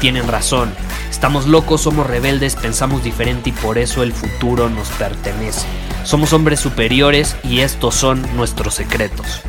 tienen razón. Estamos locos, somos rebeldes, pensamos diferente y por eso el futuro nos pertenece. Somos hombres superiores y estos son nuestros secretos.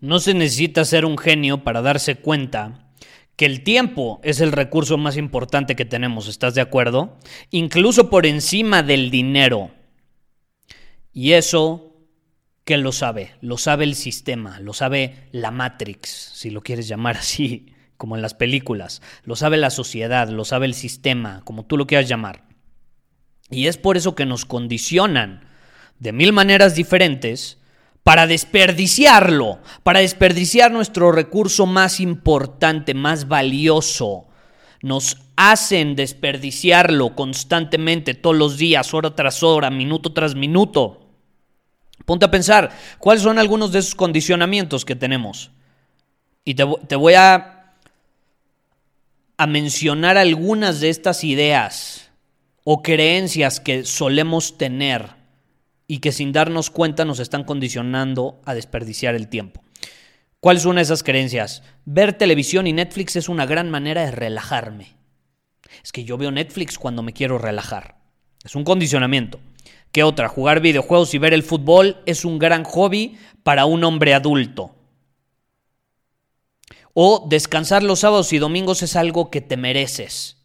No se necesita ser un genio para darse cuenta que el tiempo es el recurso más importante que tenemos, ¿estás de acuerdo? Incluso por encima del dinero. Y eso, ¿qué lo sabe? Lo sabe el sistema, lo sabe la Matrix, si lo quieres llamar así, como en las películas. Lo sabe la sociedad, lo sabe el sistema, como tú lo quieras llamar. Y es por eso que nos condicionan de mil maneras diferentes para desperdiciarlo, para desperdiciar nuestro recurso más importante, más valioso. Nos hacen desperdiciarlo constantemente, todos los días, hora tras hora, minuto tras minuto. Ponte a pensar, ¿cuáles son algunos de esos condicionamientos que tenemos? Y te, voy a, a mencionar algunas de estas ideas o creencias que solemos tener y que sin darnos cuenta nos están condicionando a desperdiciar el tiempo. ¿Cuáles son esas creencias? Ver televisión y Netflix es una gran manera de relajarme. Es que yo veo Netflix cuando me quiero relajar. Es un condicionamiento. ¿Qué otra? Jugar videojuegos y ver el fútbol es un gran hobby para un hombre adulto. O descansar los sábados y domingos es algo que te mereces.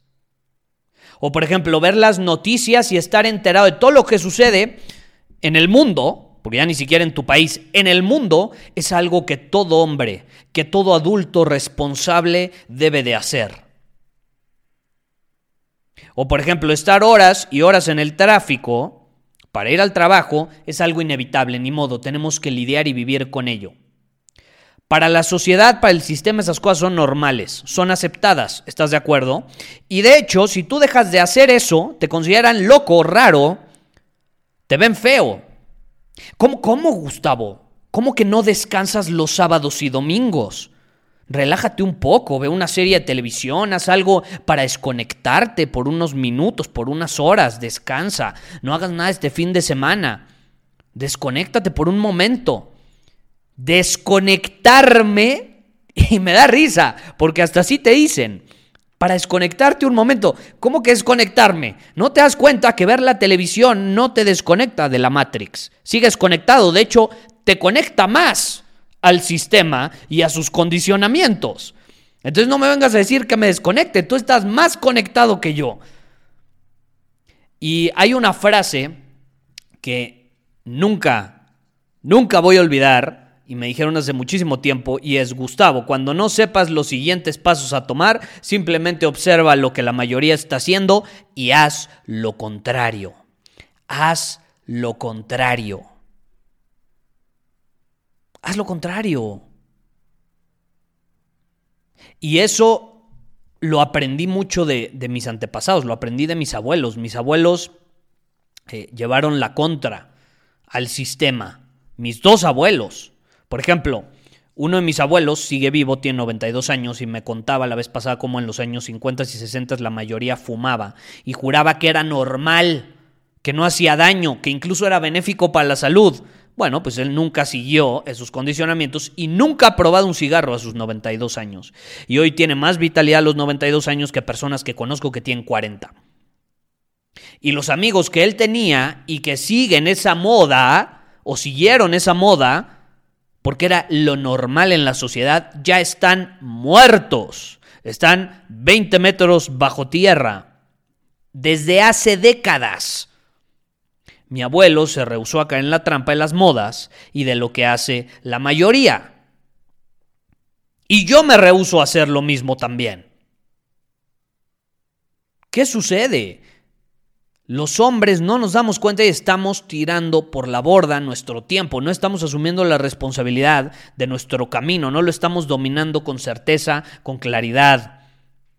O por ejemplo, ver las noticias y estar enterado de todo lo que sucede en el mundo, porque ya ni siquiera en tu país, en el mundo es algo que todo hombre, que todo adulto responsable debe de hacer. O por ejemplo, estar horas y horas en el tráfico para ir al trabajo es algo inevitable, ni modo, tenemos que lidiar y vivir con ello. Para la sociedad, para el sistema, esas cosas son normales, son aceptadas, ¿estás de acuerdo? Y de hecho, si tú dejas de hacer eso, te consideran loco, raro, te ven feo. ¿Cómo, cómo, Gustavo? ¿Cómo que no descansas los sábados y domingos? Relájate un poco, ve una serie de televisión, haz algo para desconectarte por unos minutos, por unas horas, descansa, no hagas nada este fin de semana, desconéctate por un momento. Desconectarme, y me da risa, porque hasta así te dicen, para desconectarte un momento. ¿Cómo que desconectarme? ¿No te das cuenta que ver la televisión no te desconecta de la Matrix? Sigues conectado, de hecho, te conecta más al sistema y a sus condicionamientos. Entonces no me vengas a decir que me desconecte, tú estás más conectado que yo. Y hay una frase que nunca, nunca voy a olvidar y me dijeron hace muchísimo tiempo y es Gustavo, cuando no sepas los siguientes pasos a tomar, simplemente observa lo que la mayoría está haciendo y haz lo contrario. Haz lo contrario. Haz lo contrario. Y eso lo aprendí mucho de, mis antepasados, lo aprendí de mis abuelos. Mis abuelos eh, llevaron la contra al sistema. Mis dos abuelos por ejemplo, uno de mis abuelos sigue vivo, tiene 92 años y me contaba la vez pasada cómo en los años 50 y 60 la mayoría fumaba y juraba que era normal, que no hacía daño, que incluso era benéfico para la salud. Bueno, pues él nunca siguió esos condicionamientos y nunca ha probado un cigarro a sus 92 años. Y hoy tiene más vitalidad a los 92 años que personas que conozco que tienen 40. Y los amigos que él tenía y que siguen esa moda o siguieron esa moda, porque era lo normal en la sociedad, ya están muertos. Están 20 metros bajo tierra. Desde hace décadas. Mi abuelo se rehusó a caer en la trampa de las modas y de lo que hace la mayoría. Y yo me rehuso a hacer lo mismo también. ¿Qué sucede? Los hombres no nos damos cuenta y estamos tirando por la borda nuestro tiempo, no estamos asumiendo la responsabilidad de nuestro camino, no lo estamos dominando con certeza, con claridad,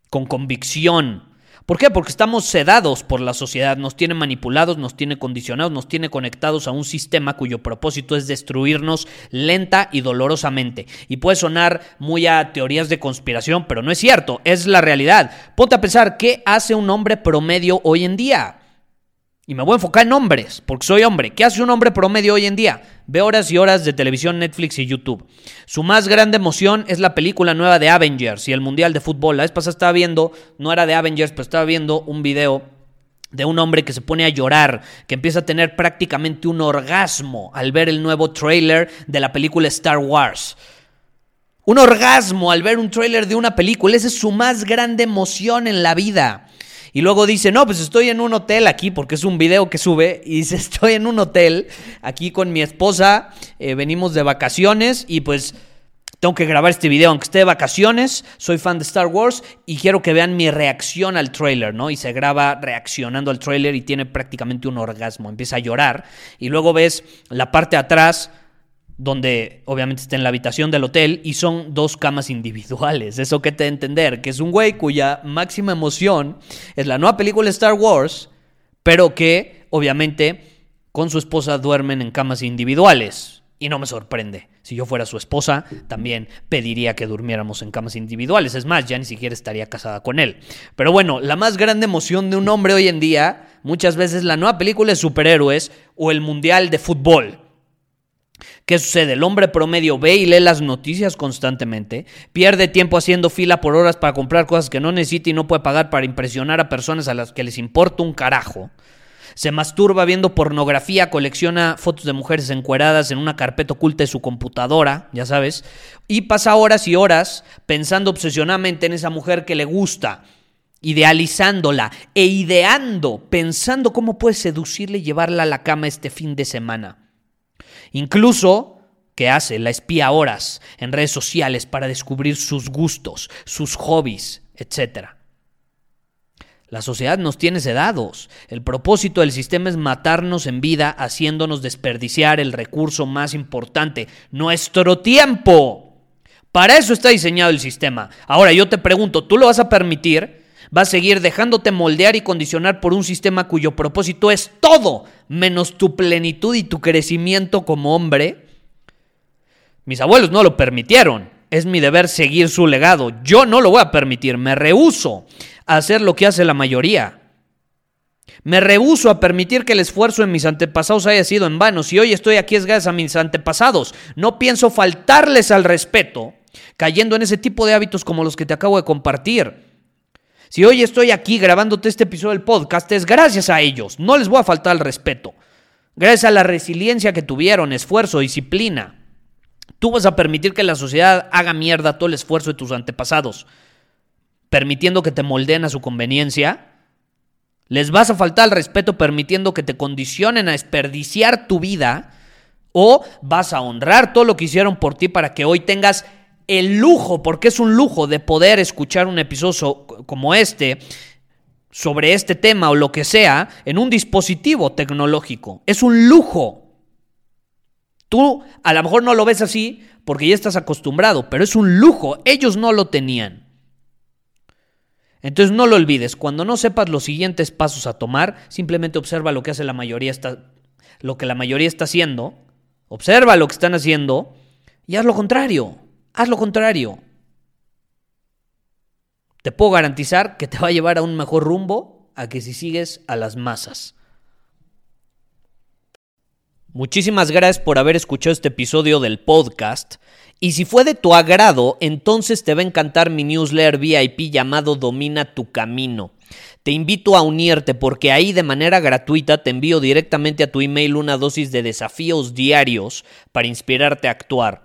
con convicción. ¿Por qué? Porque estamos sedados por la sociedad, nos tiene manipulados, nos tiene condicionados, nos tiene conectados a un sistema cuyo propósito es destruirnos lenta y dolorosamente. Y puede sonar muy a teorías de conspiración, pero no es cierto, es la realidad. Ponte a pensar, ¿qué hace un hombre promedio hoy en día? Y me voy a enfocar en hombres, porque soy hombre. ¿Qué hace un hombre promedio hoy en día? Ve horas y horas de televisión, Netflix y YouTube. Su más grande emoción es la película nueva de Avengers y el Mundial de Fútbol. La vez pasada estaba viendo, no era de Avengers, pero estaba viendo un video de un hombre que se pone a llorar, que empieza a tener prácticamente un orgasmo al ver el nuevo trailer de la película Star Wars. Un orgasmo al ver un trailer de una película. Esa es su más grande emoción en la vida. Y luego dice, no, pues estoy en un hotel aquí, porque es un video que sube, y dice, estoy en un hotel aquí con mi esposa, eh, venimos de vacaciones y pues tengo que grabar este video, aunque esté de vacaciones, soy fan de Star Wars y quiero que vean mi reacción al trailer, ¿no? Y se graba reaccionando al trailer y tiene prácticamente un orgasmo, empieza a llorar y luego ves la parte de atrás donde obviamente está en la habitación del hotel y son dos camas individuales. Eso que te entender, que es un güey cuya máxima emoción es la nueva película Star Wars, pero que obviamente con su esposa duermen en camas individuales. Y no me sorprende. Si yo fuera su esposa, también pediría que durmiéramos en camas individuales. Es más, ya ni siquiera estaría casada con él. Pero bueno, la más grande emoción de un hombre hoy en día, muchas veces la nueva película de superhéroes o el mundial de fútbol. ¿Qué sucede? El hombre promedio ve y lee las noticias constantemente, pierde tiempo haciendo fila por horas para comprar cosas que no necesita y no puede pagar para impresionar a personas a las que les importa un carajo. Se masturba viendo pornografía, colecciona fotos de mujeres encueradas en una carpeta oculta de su computadora, ya sabes, y pasa horas y horas pensando obsesionadamente en esa mujer que le gusta, idealizándola e ideando, pensando cómo puede seducirle y llevarla a la cama este fin de semana. Incluso, ¿qué hace? La espía horas en redes sociales para descubrir sus gustos, sus hobbies, etc. La sociedad nos tiene sedados. El propósito del sistema es matarnos en vida, haciéndonos desperdiciar el recurso más importante, nuestro tiempo. Para eso está diseñado el sistema. Ahora yo te pregunto, ¿tú lo vas a permitir? ¿Vas a seguir dejándote moldear y condicionar por un sistema cuyo propósito es todo menos tu plenitud y tu crecimiento como hombre? Mis abuelos no lo permitieron. Es mi deber seguir su legado. Yo no lo voy a permitir. Me rehuso a hacer lo que hace la mayoría. Me rehuso a permitir que el esfuerzo en mis antepasados haya sido en vano. Si hoy estoy aquí es gracias a mis antepasados. No pienso faltarles al respeto cayendo en ese tipo de hábitos como los que te acabo de compartir. Si hoy estoy aquí grabándote este episodio del podcast es gracias a ellos. No les voy a faltar el respeto. Gracias a la resiliencia que tuvieron, esfuerzo, disciplina. Tú vas a permitir que la sociedad haga mierda todo el esfuerzo de tus antepasados, permitiendo que te moldeen a su conveniencia. Les vas a faltar el respeto permitiendo que te condicionen a desperdiciar tu vida o vas a honrar todo lo que hicieron por ti para que hoy tengas el lujo, porque es un lujo de poder escuchar un episodio como este sobre este tema o lo que sea en un dispositivo tecnológico. Es un lujo. Tú a lo mejor no lo ves así porque ya estás acostumbrado, pero es un lujo. Ellos no lo tenían. Entonces no lo olvides, cuando no sepas los siguientes pasos a tomar, simplemente observa lo que hace la mayoría está lo que la mayoría está haciendo, observa lo que están haciendo y haz lo contrario. Haz lo contrario. Te puedo garantizar que te va a llevar a un mejor rumbo a que si sigues a las masas. Muchísimas gracias por haber escuchado este episodio del podcast. Y si fue de tu agrado, entonces te va a encantar mi newsletter VIP llamado Domina tu Camino. Te invito a unirte porque ahí de manera gratuita te envío directamente a tu email una dosis de desafíos diarios para inspirarte a actuar.